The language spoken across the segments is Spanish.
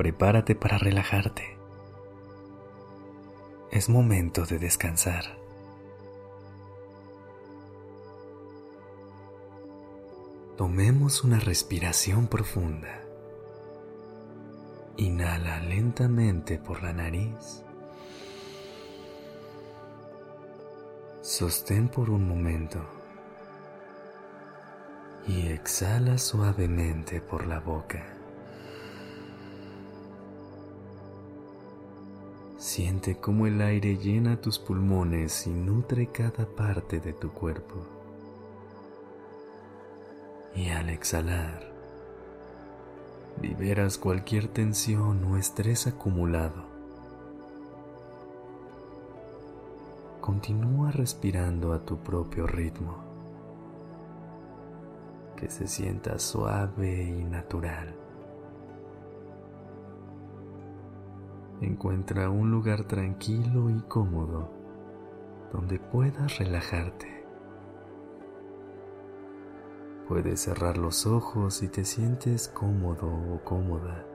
Prepárate para relajarte. Es momento de descansar. Tomemos una respiración profunda. Inhala lentamente por la nariz. Sostén por un momento y exhala suavemente por la boca. Siente cómo el aire llena tus pulmones y nutre cada parte de tu cuerpo. Y al exhalar, liberas cualquier tensión o estrés acumulado. Continúa respirando a tu propio ritmo que se sienta suave y natural. Encuentra un lugar tranquilo y cómodo donde puedas relajarte. Puedes cerrar los ojos si te sientes cómodo o cómoda.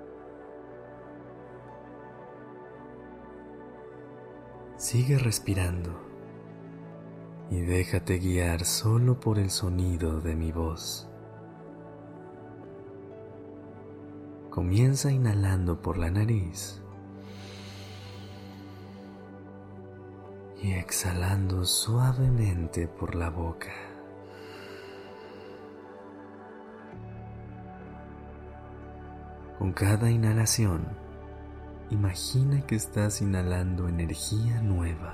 Sigue respirando y déjate guiar solo por el sonido de mi voz. Comienza inhalando por la nariz y exhalando suavemente por la boca. Con cada inhalación, imagina que estás inhalando energía nueva.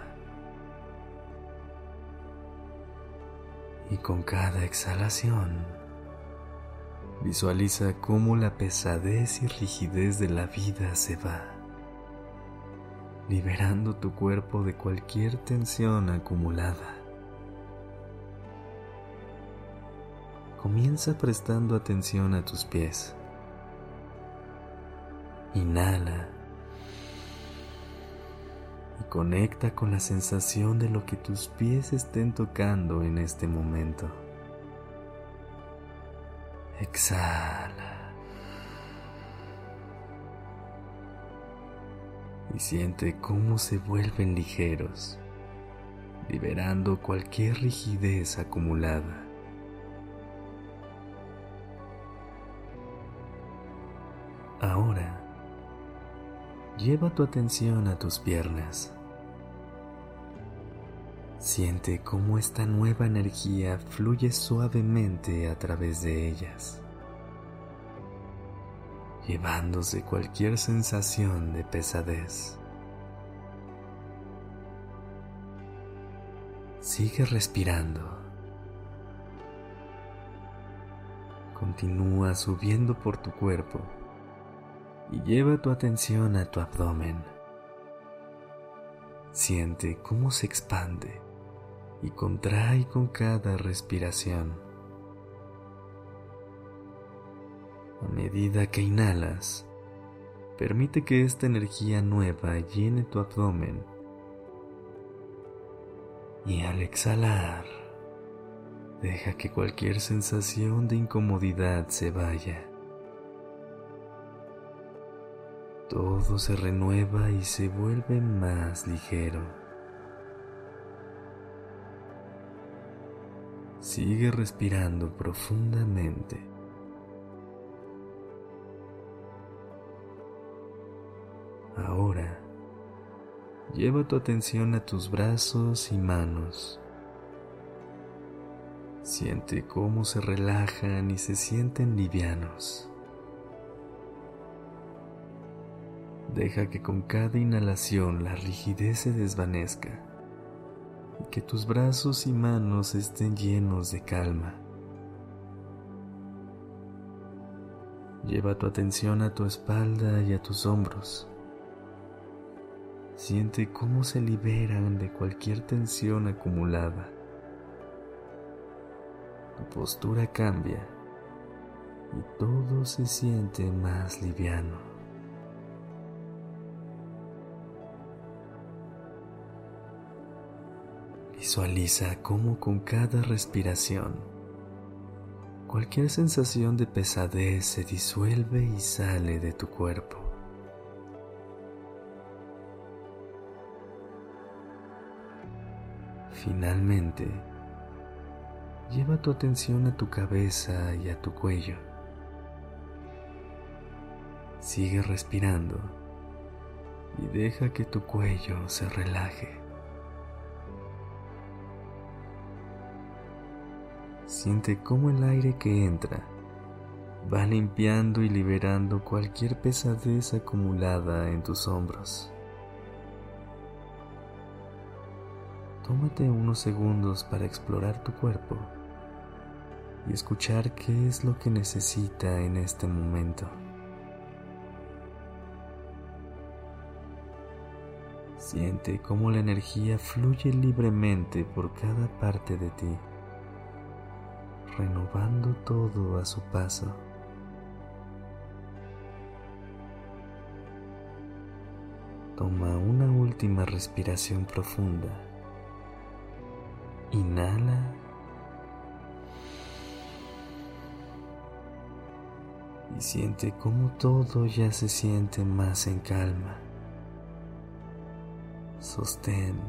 Y con cada exhalación, Visualiza cómo la pesadez y rigidez de la vida se va, liberando tu cuerpo de cualquier tensión acumulada. Comienza prestando atención a tus pies. Inhala y conecta con la sensación de lo que tus pies estén tocando en este momento. Exhala. Y siente cómo se vuelven ligeros, liberando cualquier rigidez acumulada. Ahora, lleva tu atención a tus piernas. Siente cómo esta nueva energía fluye suavemente a través de ellas, llevándose cualquier sensación de pesadez. Sigue respirando. Continúa subiendo por tu cuerpo y lleva tu atención a tu abdomen. Siente cómo se expande y contrae con cada respiración. A medida que inhalas, permite que esta energía nueva llene tu abdomen y al exhalar, deja que cualquier sensación de incomodidad se vaya. Todo se renueva y se vuelve más ligero. Sigue respirando profundamente. Ahora, lleva tu atención a tus brazos y manos. Siente cómo se relajan y se sienten livianos. Deja que con cada inhalación la rigidez se desvanezca que tus brazos y manos estén llenos de calma. Lleva tu atención a tu espalda y a tus hombros Siente cómo se liberan de cualquier tensión acumulada. Tu postura cambia y todo se siente más liviano. Visualiza cómo con cada respiración cualquier sensación de pesadez se disuelve y sale de tu cuerpo. Finalmente, lleva tu atención a tu cabeza y a tu cuello. Sigue respirando y deja que tu cuello se relaje. Siente cómo el aire que entra va limpiando y liberando cualquier pesadez acumulada en tus hombros. Tómate unos segundos para explorar tu cuerpo y escuchar qué es lo que necesita en este momento. Siente cómo la energía fluye libremente por cada parte de ti, renovando todo a su paso. Toma una última respiración profunda. Inhala. Y siente cómo todo ya se siente más en calma. Sostén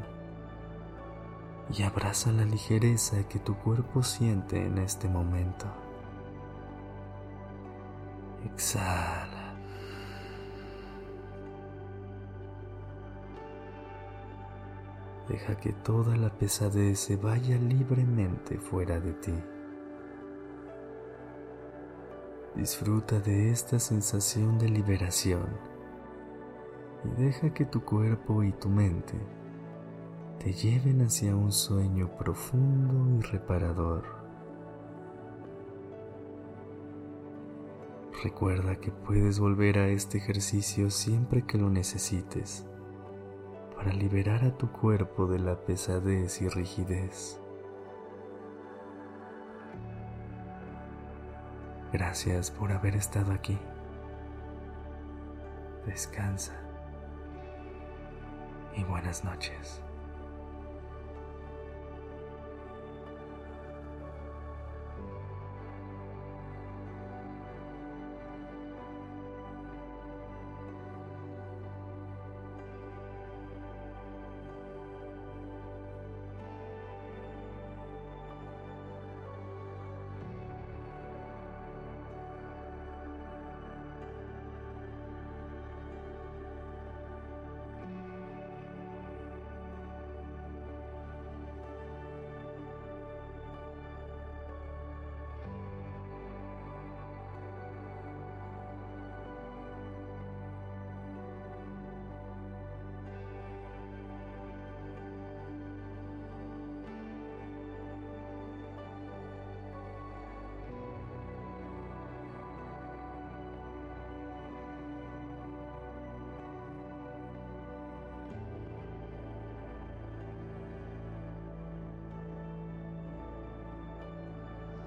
y abraza la ligereza que tu cuerpo siente en este momento. Exhala. Deja que toda la pesadez se vaya libremente fuera de ti. Disfruta de esta sensación de liberación y deja que tu cuerpo y tu mente te lleven hacia un sueño profundo y reparador. Recuerda que puedes volver a este ejercicio siempre que lo necesites para liberar a tu cuerpo de la pesadez y rigidez. Gracias por haber estado aquí. Descansa y buenas noches.